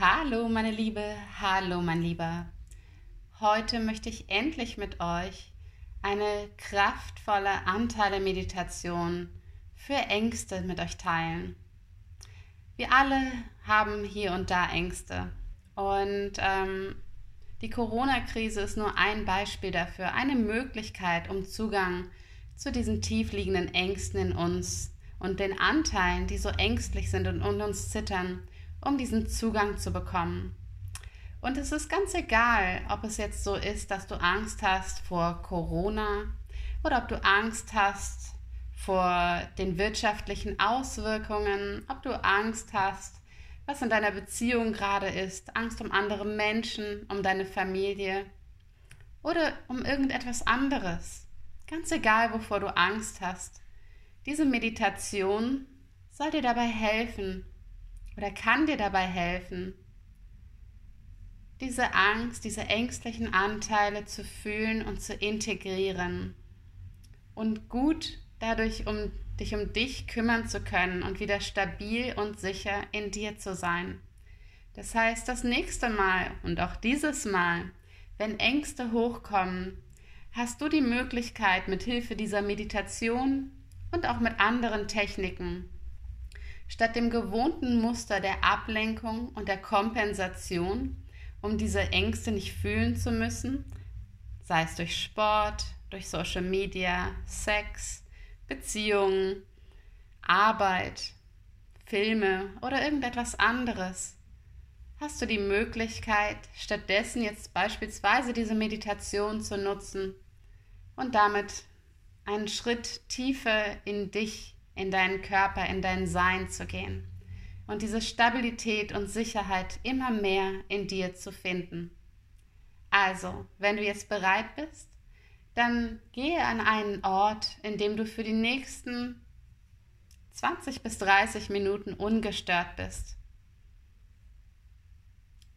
Hallo meine Liebe, hallo mein Lieber. Heute möchte ich endlich mit euch eine kraftvolle Anteile-Meditation für Ängste mit euch teilen. Wir alle haben hier und da Ängste und ähm, die Corona-Krise ist nur ein Beispiel dafür, eine Möglichkeit, um Zugang zu diesen tiefliegenden Ängsten in uns und den Anteilen, die so ängstlich sind und, und uns zittern, um diesen Zugang zu bekommen. Und es ist ganz egal, ob es jetzt so ist, dass du Angst hast vor Corona oder ob du Angst hast vor den wirtschaftlichen Auswirkungen, ob du Angst hast, was in deiner Beziehung gerade ist, Angst um andere Menschen, um deine Familie oder um irgendetwas anderes. Ganz egal, wovor du Angst hast. Diese Meditation soll dir dabei helfen oder kann dir dabei helfen, diese Angst, diese ängstlichen Anteile zu fühlen und zu integrieren und gut dadurch um dich um dich kümmern zu können und wieder stabil und sicher in dir zu sein. Das heißt, das nächste Mal und auch dieses Mal, wenn Ängste hochkommen, hast du die Möglichkeit, mit Hilfe dieser Meditation und auch mit anderen Techniken, statt dem gewohnten Muster der Ablenkung und der Kompensation, um diese Ängste nicht fühlen zu müssen, sei es durch Sport, durch Social Media, Sex, Beziehungen, Arbeit, Filme oder irgendetwas anderes, hast du die Möglichkeit, stattdessen jetzt beispielsweise diese Meditation zu nutzen und damit einen Schritt tiefer in dich, in deinen Körper, in dein Sein zu gehen und diese Stabilität und Sicherheit immer mehr in dir zu finden. Also, wenn du jetzt bereit bist, dann gehe an einen Ort, in dem du für die nächsten 20 bis 30 Minuten ungestört bist.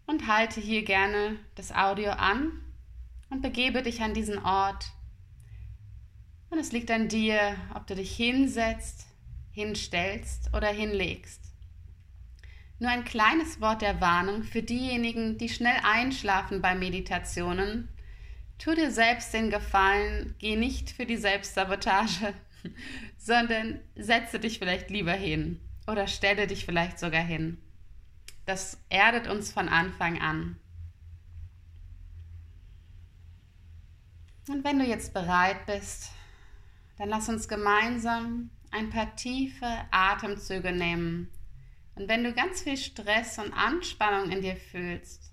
Und halte hier gerne das Audio an und begebe dich an diesen Ort. Und es liegt an dir, ob du dich hinsetzt, hinstellst oder hinlegst. Nur ein kleines Wort der Warnung für diejenigen, die schnell einschlafen bei Meditationen. Tu dir selbst den Gefallen, geh nicht für die Selbstsabotage, sondern setze dich vielleicht lieber hin oder stelle dich vielleicht sogar hin. Das erdet uns von Anfang an. Und wenn du jetzt bereit bist, dann lass uns gemeinsam ein paar tiefe Atemzüge nehmen und wenn du ganz viel Stress und Anspannung in dir fühlst,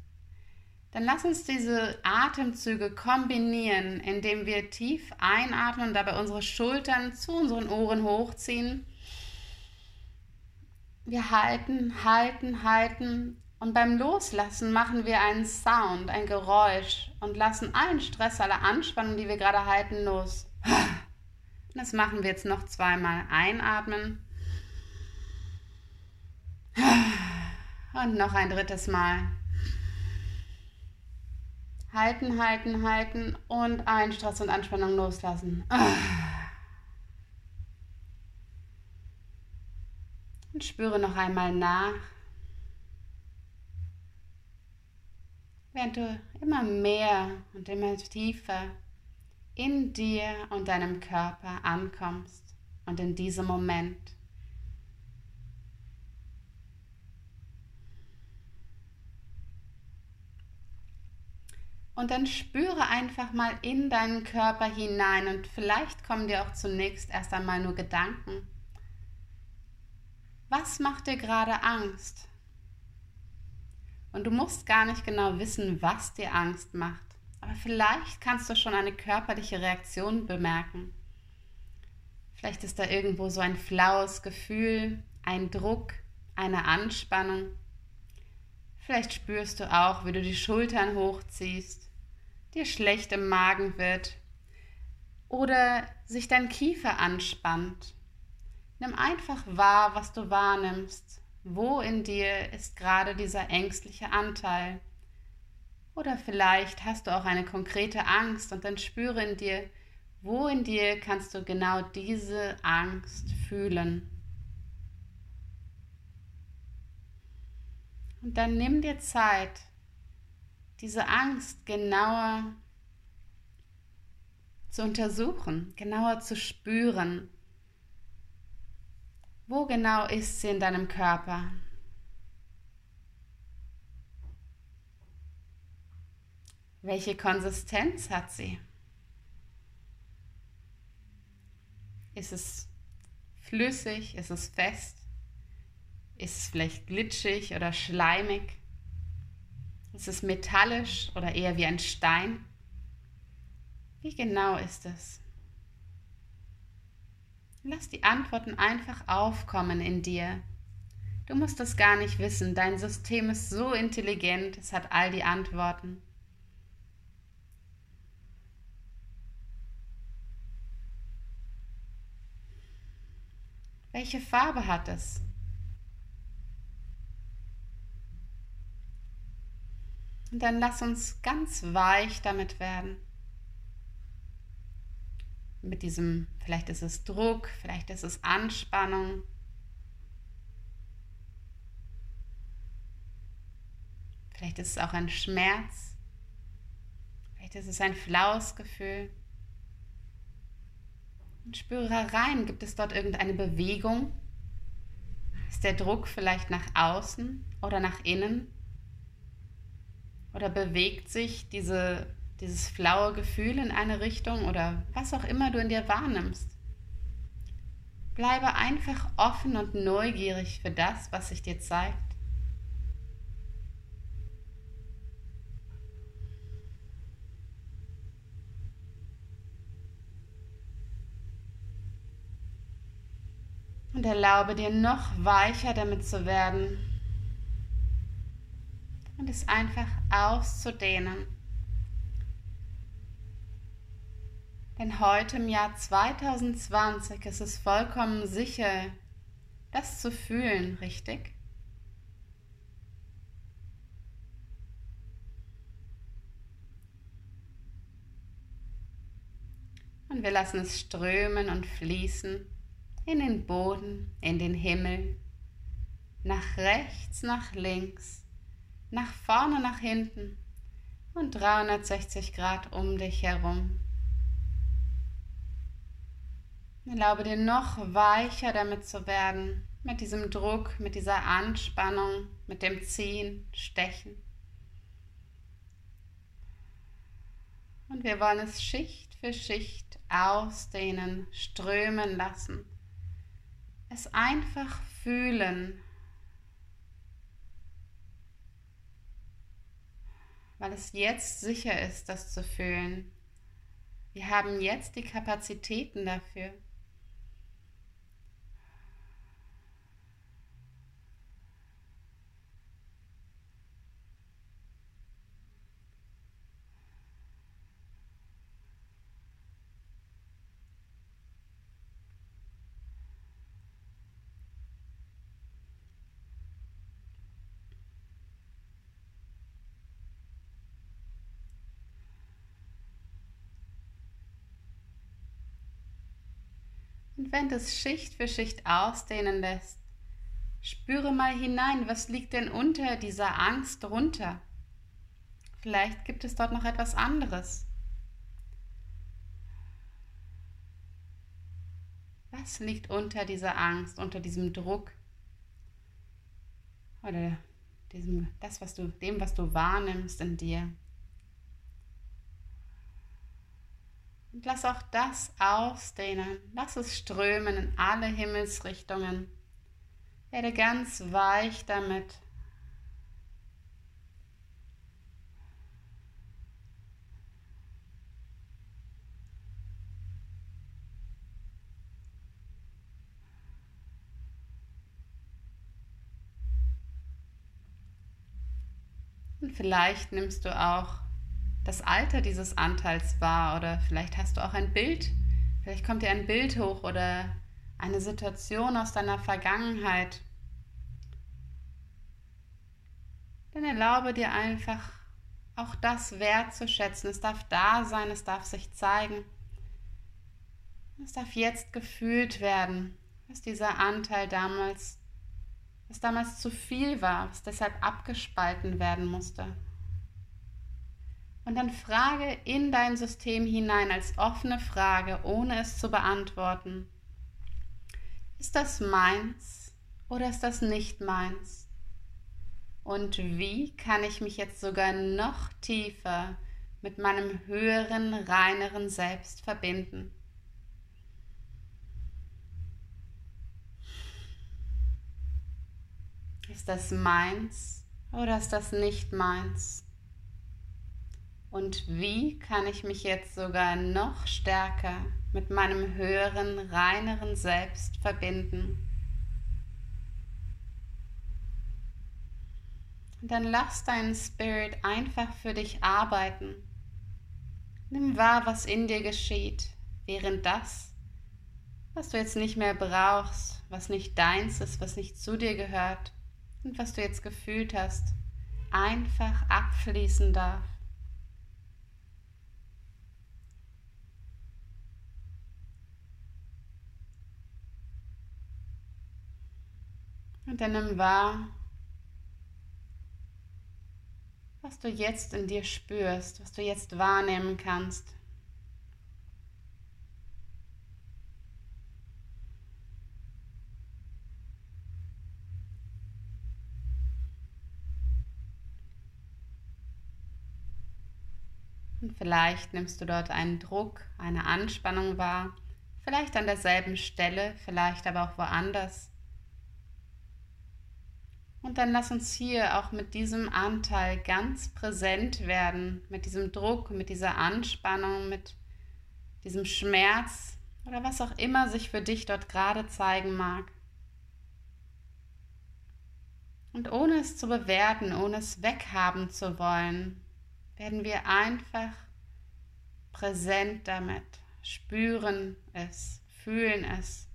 dann lass uns diese Atemzüge kombinieren, indem wir tief einatmen und dabei unsere Schultern zu unseren Ohren hochziehen. Wir halten, halten, halten und beim Loslassen machen wir einen Sound, ein Geräusch und lassen allen Stress, alle Anspannung, die wir gerade halten, los. Das machen wir jetzt noch zweimal. Einatmen. Und noch ein drittes Mal. Halten, halten, halten und allen Stress und Anspannung loslassen. Und spüre noch einmal nach, während du immer mehr und immer tiefer in dir und deinem Körper ankommst und in diesem Moment. Und dann spüre einfach mal in deinen Körper hinein und vielleicht kommen dir auch zunächst erst einmal nur Gedanken. Was macht dir gerade Angst? Und du musst gar nicht genau wissen, was dir Angst macht. Aber vielleicht kannst du schon eine körperliche Reaktion bemerken. Vielleicht ist da irgendwo so ein flaues Gefühl, ein Druck, eine Anspannung. Vielleicht spürst du auch, wie du die Schultern hochziehst dir schlecht im Magen wird oder sich dein Kiefer anspannt. Nimm einfach wahr, was du wahrnimmst. Wo in dir ist gerade dieser ängstliche Anteil? Oder vielleicht hast du auch eine konkrete Angst und dann spüre in dir, wo in dir kannst du genau diese Angst fühlen. Und dann nimm dir Zeit, diese Angst genauer zu untersuchen, genauer zu spüren. Wo genau ist sie in deinem Körper? Welche Konsistenz hat sie? Ist es flüssig? Ist es fest? Ist es vielleicht glitschig oder schleimig? Ist es metallisch oder eher wie ein Stein? Wie genau ist es? Lass die Antworten einfach aufkommen in dir. Du musst es gar nicht wissen. Dein System ist so intelligent, es hat all die Antworten. Welche Farbe hat es? Und dann lass uns ganz weich damit werden. Mit diesem, vielleicht ist es Druck, vielleicht ist es Anspannung. Vielleicht ist es auch ein Schmerz. Vielleicht ist es ein flaues Gefühl. Und spüre rein, gibt es dort irgendeine Bewegung? Ist der Druck vielleicht nach außen oder nach innen? Oder bewegt sich diese, dieses flaue Gefühl in eine Richtung oder was auch immer du in dir wahrnimmst? Bleibe einfach offen und neugierig für das, was sich dir zeigt. Und erlaube dir noch weicher damit zu werden und es einfach auszudehnen. Denn heute im Jahr 2020 ist es vollkommen sicher, das zu fühlen, richtig? Und wir lassen es strömen und fließen in den Boden, in den Himmel, nach rechts, nach links, nach vorne, nach hinten und 360 Grad um dich herum. Erlaube dir noch weicher damit zu werden, mit diesem Druck, mit dieser Anspannung, mit dem Ziehen, Stechen. Und wir wollen es Schicht für Schicht ausdehnen, strömen lassen es einfach fühlen, weil es jetzt sicher ist, das zu fühlen. Wir haben jetzt die Kapazitäten dafür. Wenn du es Schicht für Schicht ausdehnen lässt, spüre mal hinein, was liegt denn unter dieser Angst drunter? Vielleicht gibt es dort noch etwas anderes. Was liegt unter dieser Angst, unter diesem Druck? Oder diesem, das, was du, dem, was du wahrnimmst in dir? Und lass auch das ausdehnen. Lass es strömen in alle Himmelsrichtungen. Werde ganz weich damit. Und vielleicht nimmst du auch das Alter dieses Anteils war oder vielleicht hast du auch ein Bild, vielleicht kommt dir ein Bild hoch oder eine Situation aus deiner Vergangenheit. Dann erlaube dir einfach auch das wertzuschätzen. Es darf da sein, es darf sich zeigen. Es darf jetzt gefühlt werden, was dieser Anteil damals was damals zu viel war, was deshalb abgespalten werden musste. Und dann frage in dein System hinein als offene Frage, ohne es zu beantworten. Ist das meins oder ist das nicht meins? Und wie kann ich mich jetzt sogar noch tiefer mit meinem höheren, reineren Selbst verbinden? Ist das meins oder ist das nicht meins? Und wie kann ich mich jetzt sogar noch stärker mit meinem höheren, reineren Selbst verbinden? Und dann lass deinen Spirit einfach für dich arbeiten. Nimm wahr, was in dir geschieht, während das, was du jetzt nicht mehr brauchst, was nicht deins ist, was nicht zu dir gehört und was du jetzt gefühlt hast, einfach abfließen darf. Dann nimm wahr, was du jetzt in dir spürst, was du jetzt wahrnehmen kannst. Und vielleicht nimmst du dort einen Druck, eine Anspannung wahr, vielleicht an derselben Stelle, vielleicht aber auch woanders. Und dann lass uns hier auch mit diesem Anteil ganz präsent werden, mit diesem Druck, mit dieser Anspannung, mit diesem Schmerz oder was auch immer sich für dich dort gerade zeigen mag. Und ohne es zu bewerten, ohne es weghaben zu wollen, werden wir einfach präsent damit, spüren es, fühlen es.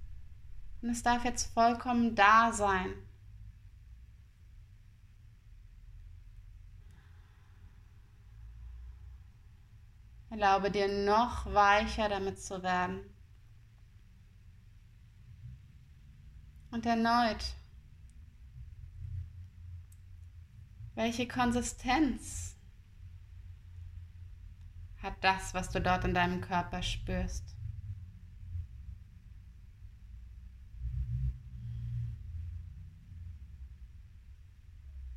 Und es darf jetzt vollkommen da sein. Erlaube dir noch weicher damit zu werden. Und erneut, welche Konsistenz hat das, was du dort in deinem Körper spürst?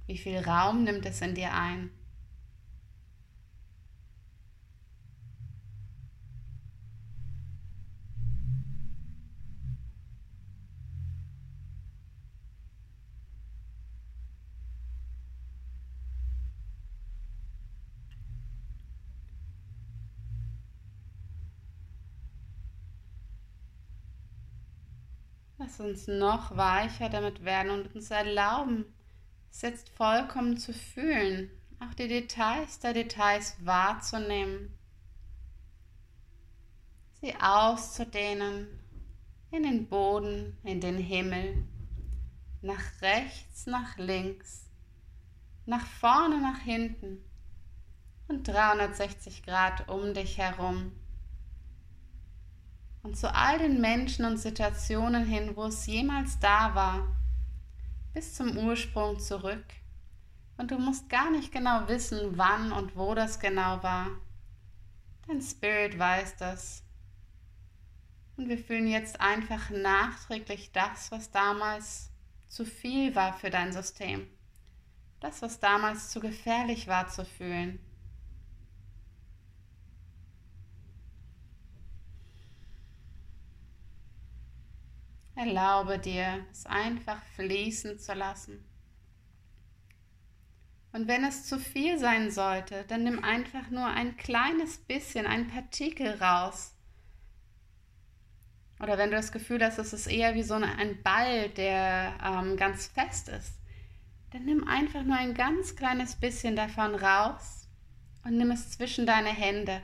Wie viel Raum nimmt es in dir ein? Lass uns noch weicher damit werden und uns erlauben, es jetzt vollkommen zu fühlen, auch die Details der Details wahrzunehmen, sie auszudehnen in den Boden, in den Himmel, nach rechts, nach links, nach vorne, nach hinten und 360 Grad um dich herum und zu all den Menschen und Situationen hin, wo es jemals da war, bis zum Ursprung zurück. Und du musst gar nicht genau wissen, wann und wo das genau war. Dein Spirit weiß das. Und wir fühlen jetzt einfach nachträglich das, was damals zu viel war für dein System. Das, was damals zu gefährlich war zu fühlen. Erlaube dir, es einfach fließen zu lassen. Und wenn es zu viel sein sollte, dann nimm einfach nur ein kleines bisschen, ein Partikel raus. Oder wenn du das Gefühl hast, es ist eher wie so ein Ball, der ähm, ganz fest ist, dann nimm einfach nur ein ganz kleines bisschen davon raus und nimm es zwischen deine Hände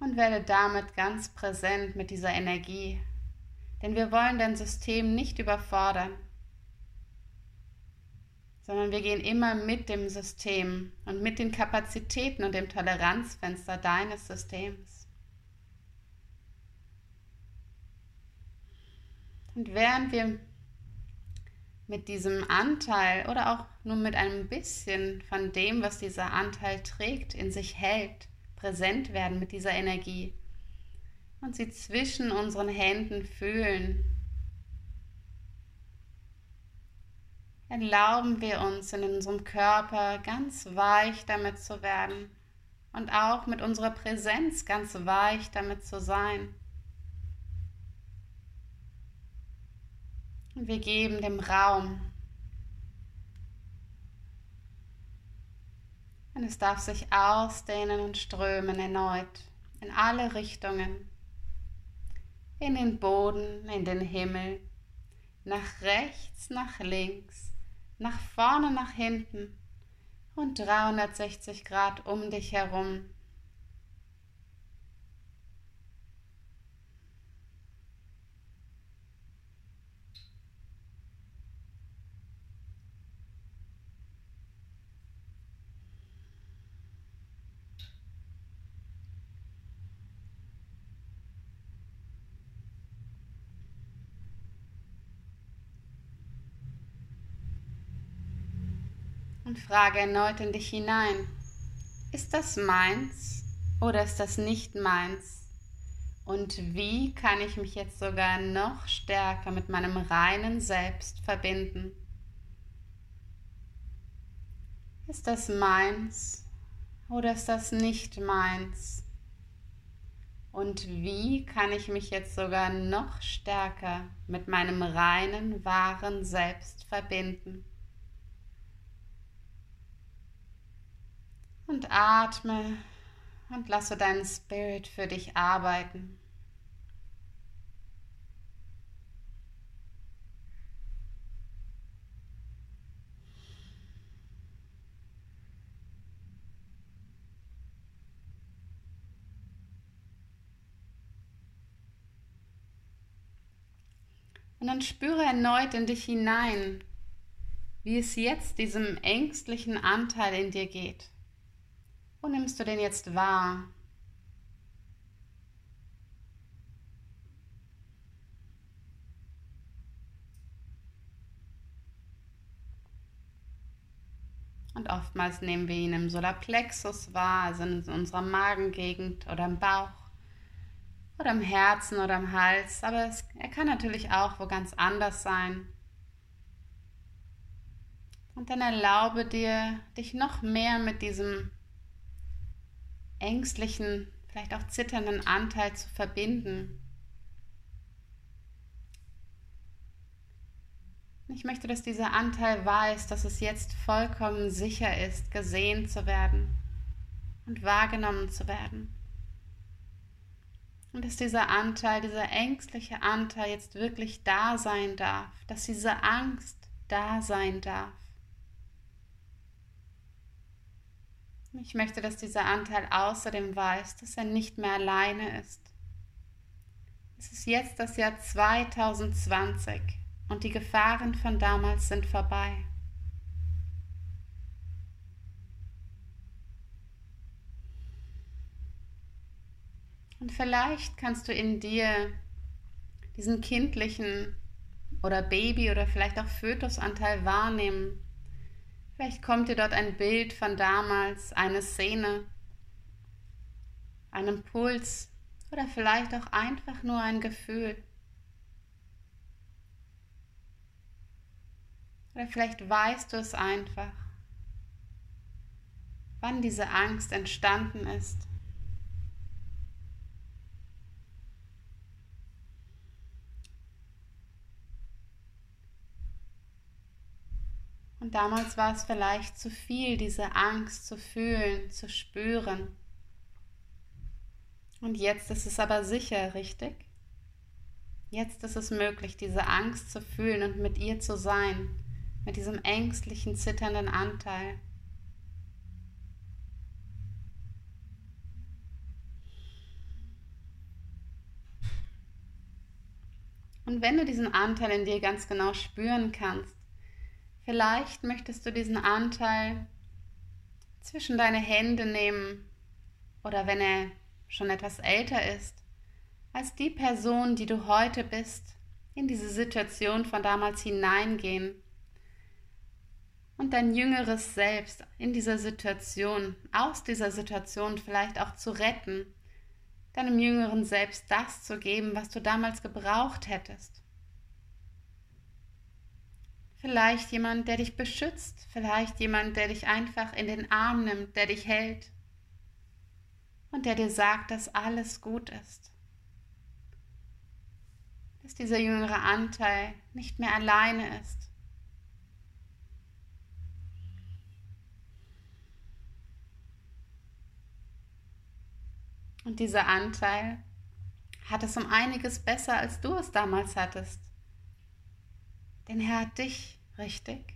und werde damit ganz präsent mit dieser Energie denn wir wollen dein System nicht überfordern, sondern wir gehen immer mit dem System und mit den Kapazitäten und dem Toleranzfenster deines Systems. Und während wir mit diesem Anteil oder auch nur mit einem bisschen von dem, was dieser Anteil trägt, in sich hält, präsent werden mit dieser Energie und sie zwischen unseren Händen fühlen. Erlauben wir uns in unserem Körper ganz weich damit zu werden und auch mit unserer Präsenz ganz weich damit zu sein. Und wir geben dem Raum. Und es darf sich ausdehnen und strömen erneut in alle Richtungen. In den Boden, in den Himmel, nach rechts, nach links, nach vorne, nach hinten und 360 Grad um dich herum. Und frage erneut in dich hinein. Ist das meins oder ist das nicht meins? Und wie kann ich mich jetzt sogar noch stärker mit meinem reinen Selbst verbinden? Ist das meins oder ist das nicht meins? Und wie kann ich mich jetzt sogar noch stärker mit meinem reinen, wahren Selbst verbinden? Und atme und lasse deinen Spirit für dich arbeiten. Und dann spüre erneut in dich hinein, wie es jetzt diesem ängstlichen Anteil in dir geht. Wo nimmst du den jetzt wahr? Und oftmals nehmen wir ihn im Solarplexus wahr, also in unserer Magengegend oder im Bauch oder im Herzen oder im Hals. Aber es, er kann natürlich auch wo ganz anders sein. Und dann erlaube dir, dich noch mehr mit diesem ängstlichen, vielleicht auch zitternden Anteil zu verbinden. Ich möchte, dass dieser Anteil weiß, dass es jetzt vollkommen sicher ist, gesehen zu werden und wahrgenommen zu werden. Und dass dieser Anteil, dieser ängstliche Anteil jetzt wirklich da sein darf, dass diese Angst da sein darf. Ich möchte, dass dieser Anteil außerdem weiß, dass er nicht mehr alleine ist. Es ist jetzt das Jahr 2020 und die Gefahren von damals sind vorbei. Und vielleicht kannst du in dir diesen kindlichen oder Baby oder vielleicht auch Fötusanteil wahrnehmen, Vielleicht kommt dir dort ein Bild von damals, eine Szene, ein Impuls oder vielleicht auch einfach nur ein Gefühl. Oder vielleicht weißt du es einfach, wann diese Angst entstanden ist. Und damals war es vielleicht zu viel, diese Angst zu fühlen, zu spüren. Und jetzt ist es aber sicher, richtig? Jetzt ist es möglich, diese Angst zu fühlen und mit ihr zu sein, mit diesem ängstlichen, zitternden Anteil. Und wenn du diesen Anteil in dir ganz genau spüren kannst, Vielleicht möchtest du diesen Anteil zwischen deine Hände nehmen oder wenn er schon etwas älter ist, als die Person, die du heute bist, in diese Situation von damals hineingehen und dein jüngeres Selbst in dieser Situation, aus dieser Situation vielleicht auch zu retten, deinem jüngeren Selbst das zu geben, was du damals gebraucht hättest. Vielleicht jemand, der dich beschützt, vielleicht jemand, der dich einfach in den Arm nimmt, der dich hält und der dir sagt, dass alles gut ist. Dass dieser jüngere Anteil nicht mehr alleine ist. Und dieser Anteil hat es um einiges besser, als du es damals hattest. Denn er hat dich richtig.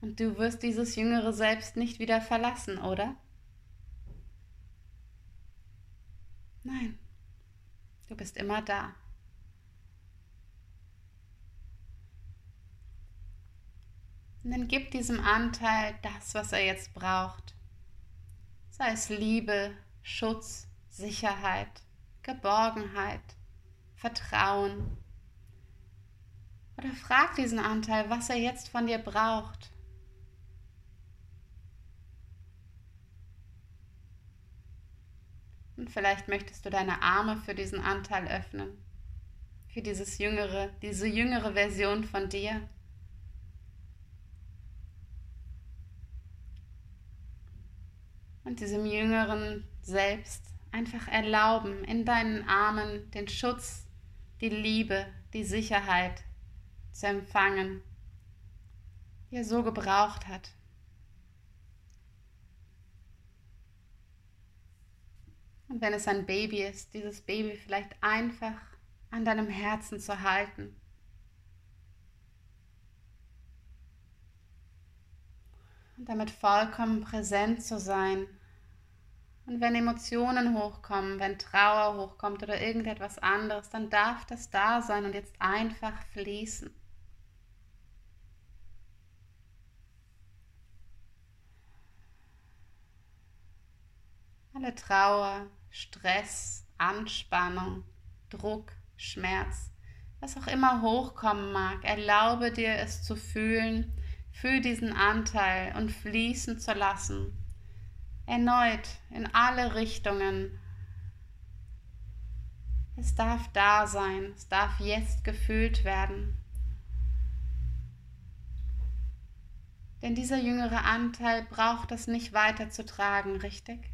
Und du wirst dieses jüngere Selbst nicht wieder verlassen, oder? Nein, du bist immer da. Und dann gib diesem Anteil das, was er jetzt braucht. Sei es Liebe, Schutz, Sicherheit, Geborgenheit, Vertrauen. Oder frag diesen Anteil, was er jetzt von dir braucht. Und vielleicht möchtest du deine Arme für diesen Anteil öffnen, für dieses jüngere, diese jüngere Version von dir. Und diesem jüngeren Selbst einfach erlauben, in deinen Armen den Schutz, die Liebe, die Sicherheit zu empfangen, die er so gebraucht hat. Und wenn es ein Baby ist, dieses Baby vielleicht einfach an deinem Herzen zu halten. Und damit vollkommen präsent zu sein. Und wenn Emotionen hochkommen, wenn Trauer hochkommt oder irgendetwas anderes, dann darf das da sein und jetzt einfach fließen. Alle Trauer, Stress, Anspannung, Druck, Schmerz, was auch immer hochkommen mag, erlaube dir es zu fühlen, für diesen Anteil und fließen zu lassen. Erneut in alle Richtungen. Es darf da sein, es darf jetzt gefühlt werden. Denn dieser jüngere Anteil braucht es nicht weiter zu tragen, richtig?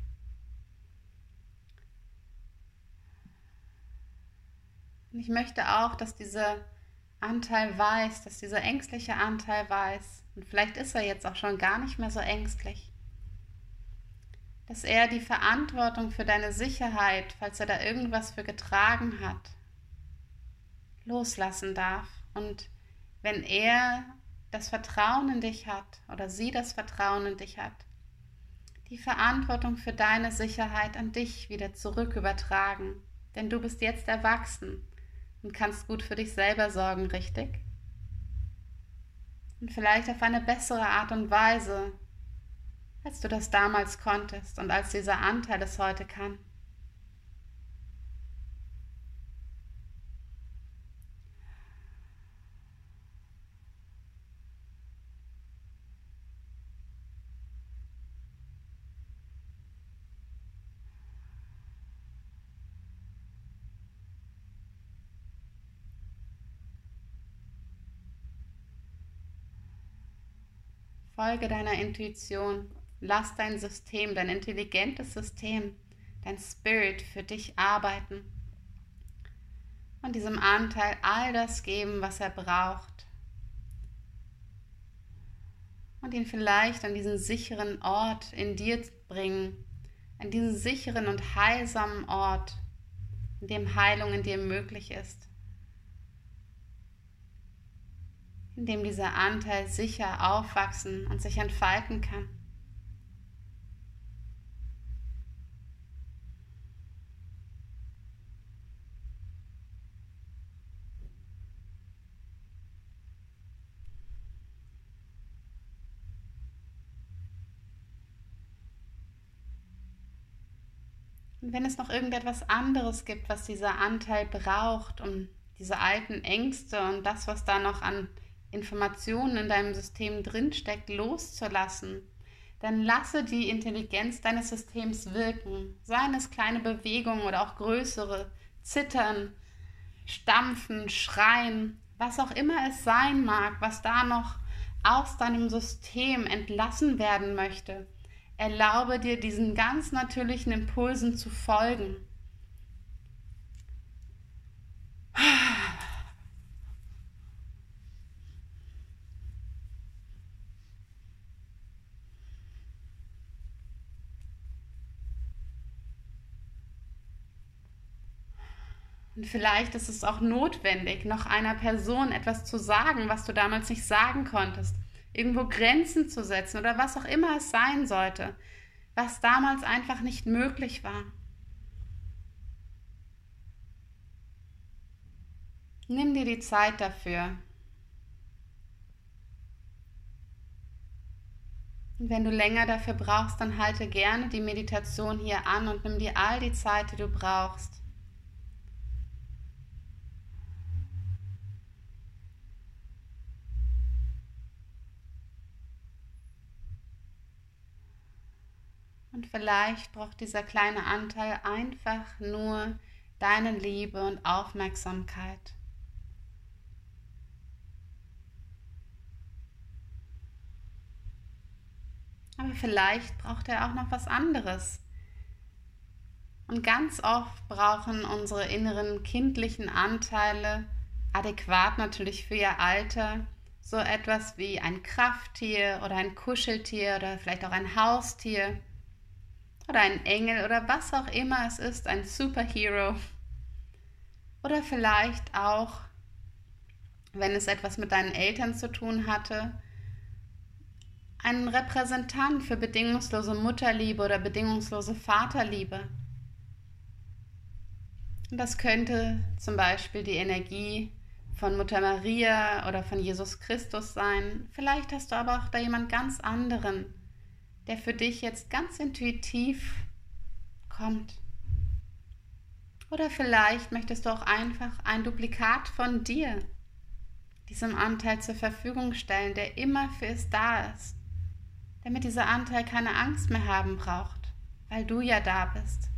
Und ich möchte auch, dass dieser Anteil weiß, dass dieser ängstliche Anteil weiß, und vielleicht ist er jetzt auch schon gar nicht mehr so ängstlich, dass er die Verantwortung für deine Sicherheit, falls er da irgendwas für getragen hat, loslassen darf. Und wenn er das Vertrauen in dich hat oder sie das Vertrauen in dich hat, die Verantwortung für deine Sicherheit an dich wieder zurück übertragen. Denn du bist jetzt erwachsen und kannst gut für dich selber sorgen, richtig? Und vielleicht auf eine bessere Art und Weise, als du das damals konntest und als dieser Anteil es heute kann. Folge deiner Intuition. Lass dein System, dein intelligentes System, dein Spirit für dich arbeiten. Und diesem Anteil all das geben, was er braucht. Und ihn vielleicht an diesen sicheren Ort in dir bringen. An diesen sicheren und heilsamen Ort, in dem Heilung in dir möglich ist. in dem dieser Anteil sicher aufwachsen und sich entfalten kann. Wenn es noch irgendetwas anderes gibt, was dieser Anteil braucht, um diese alten Ängste und das, was da noch an Informationen in deinem System drinsteckt, loszulassen, dann lasse die Intelligenz deines Systems wirken. Seien es kleine Bewegungen oder auch größere, zittern, stampfen, schreien, was auch immer es sein mag, was da noch aus deinem System entlassen werden möchte. Erlaube dir diesen ganz natürlichen Impulsen zu folgen. Und vielleicht ist es auch notwendig, noch einer Person etwas zu sagen, was du damals nicht sagen konntest. Irgendwo Grenzen zu setzen oder was auch immer es sein sollte, was damals einfach nicht möglich war. Nimm dir die Zeit dafür. Und wenn du länger dafür brauchst, dann halte gerne die Meditation hier an und nimm dir all die Zeit, die du brauchst. Und vielleicht braucht dieser kleine Anteil einfach nur deine Liebe und Aufmerksamkeit. Aber vielleicht braucht er auch noch was anderes. Und ganz oft brauchen unsere inneren kindlichen Anteile, adäquat natürlich für ihr Alter, so etwas wie ein Krafttier oder ein Kuscheltier oder vielleicht auch ein Haustier oder ein Engel oder was auch immer es ist, ein Superhero. Oder vielleicht auch, wenn es etwas mit deinen Eltern zu tun hatte, einen Repräsentant für bedingungslose Mutterliebe oder bedingungslose Vaterliebe. Das könnte zum Beispiel die Energie von Mutter Maria oder von Jesus Christus sein. Vielleicht hast du aber auch da jemand ganz anderen, der für dich jetzt ganz intuitiv kommt. Oder vielleicht möchtest du auch einfach ein Duplikat von dir diesem Anteil zur Verfügung stellen, der immer für es da ist damit dieser Anteil keine Angst mehr haben braucht, weil du ja da bist.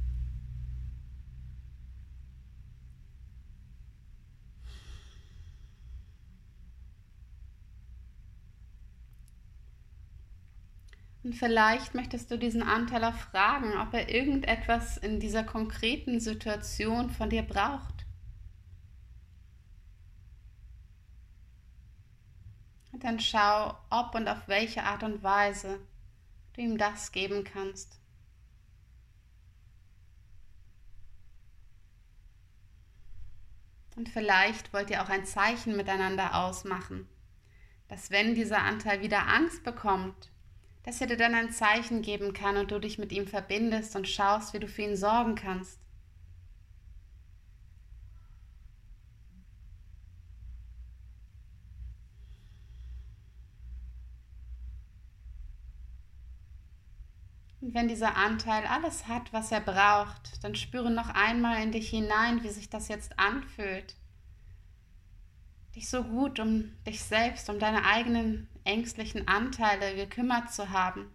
Und vielleicht möchtest du diesen Anteil auch fragen, ob er irgendetwas in dieser konkreten Situation von dir braucht. dann schau, ob und auf welche Art und Weise du ihm das geben kannst. Und vielleicht wollt ihr auch ein Zeichen miteinander ausmachen, dass wenn dieser Anteil wieder Angst bekommt, dass er dir dann ein Zeichen geben kann und du dich mit ihm verbindest und schaust, wie du für ihn sorgen kannst. Und wenn dieser Anteil alles hat, was er braucht, dann spüre noch einmal in dich hinein, wie sich das jetzt anfühlt. Dich so gut um dich selbst, um deine eigenen ängstlichen Anteile gekümmert zu haben.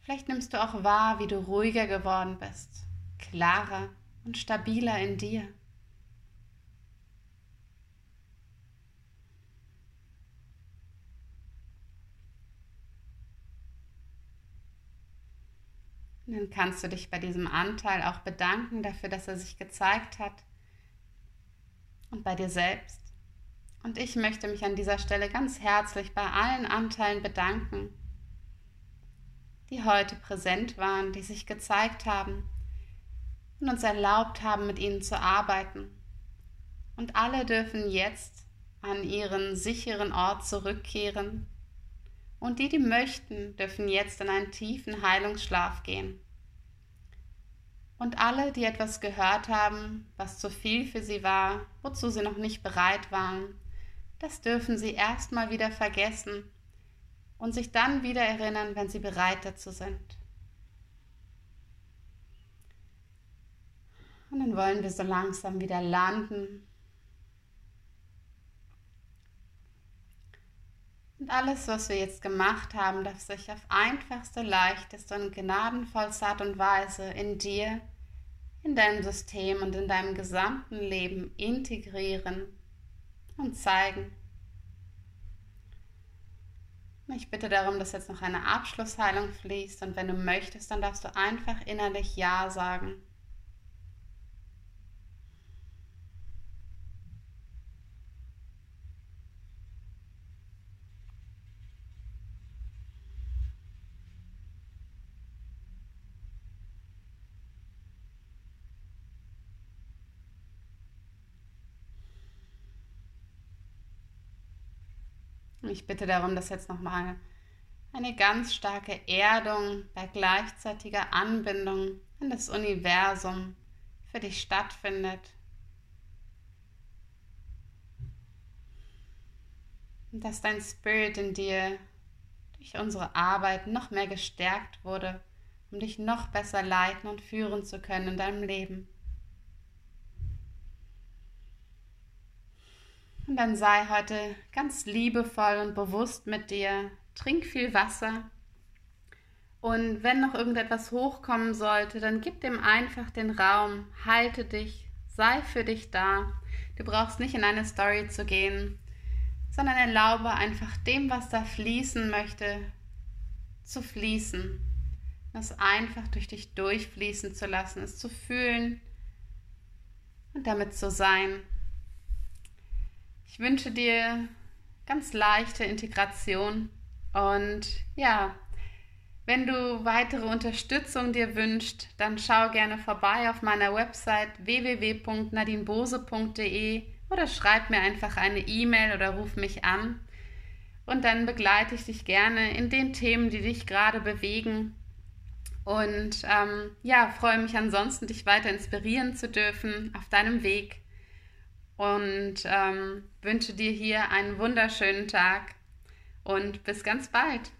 Vielleicht nimmst du auch wahr, wie du ruhiger geworden bist, klarer und stabiler in dir. Und dann kannst du dich bei diesem Anteil auch bedanken dafür, dass er sich gezeigt hat und bei dir selbst. Und ich möchte mich an dieser Stelle ganz herzlich bei allen Anteilen bedanken, die heute präsent waren, die sich gezeigt haben und uns erlaubt haben, mit ihnen zu arbeiten. Und alle dürfen jetzt an ihren sicheren Ort zurückkehren und die, die möchten, dürfen jetzt in einen tiefen Heilungsschlaf gehen. Und alle, die etwas gehört haben, was zu viel für sie war, wozu sie noch nicht bereit waren, das dürfen sie erstmal wieder vergessen und sich dann wieder erinnern, wenn sie bereit dazu sind. Und dann wollen wir so langsam wieder landen Und alles, was wir jetzt gemacht haben, darf sich auf einfachste, leichteste und gnadenvollste Art und Weise in dir, in deinem System und in deinem gesamten Leben integrieren und zeigen. Ich bitte darum, dass jetzt noch eine Abschlussheilung fließt und wenn du möchtest, dann darfst du einfach innerlich Ja sagen. Ich bitte darum, dass jetzt nochmal eine ganz starke Erdung bei gleichzeitiger Anbindung an das Universum für dich stattfindet. Und dass dein Spirit in dir durch unsere Arbeit noch mehr gestärkt wurde, um dich noch besser leiten und führen zu können in deinem Leben. Und dann sei heute ganz liebevoll und bewusst mit dir. Trink viel Wasser. Und wenn noch irgendetwas hochkommen sollte, dann gib dem einfach den Raum. Halte dich. Sei für dich da. Du brauchst nicht in eine Story zu gehen, sondern erlaube einfach dem, was da fließen möchte, zu fließen. Das einfach durch dich durchfließen zu lassen, es zu fühlen und damit zu sein. Ich wünsche dir ganz leichte Integration und ja, wenn du weitere Unterstützung dir wünschst, dann schau gerne vorbei auf meiner Website www.nadinbose.de oder schreib mir einfach eine E-Mail oder ruf mich an. Und dann begleite ich dich gerne in den Themen, die dich gerade bewegen. Und ähm, ja, freue mich ansonsten, dich weiter inspirieren zu dürfen auf deinem Weg und ähm, wünsche dir hier einen wunderschönen Tag und bis ganz bald.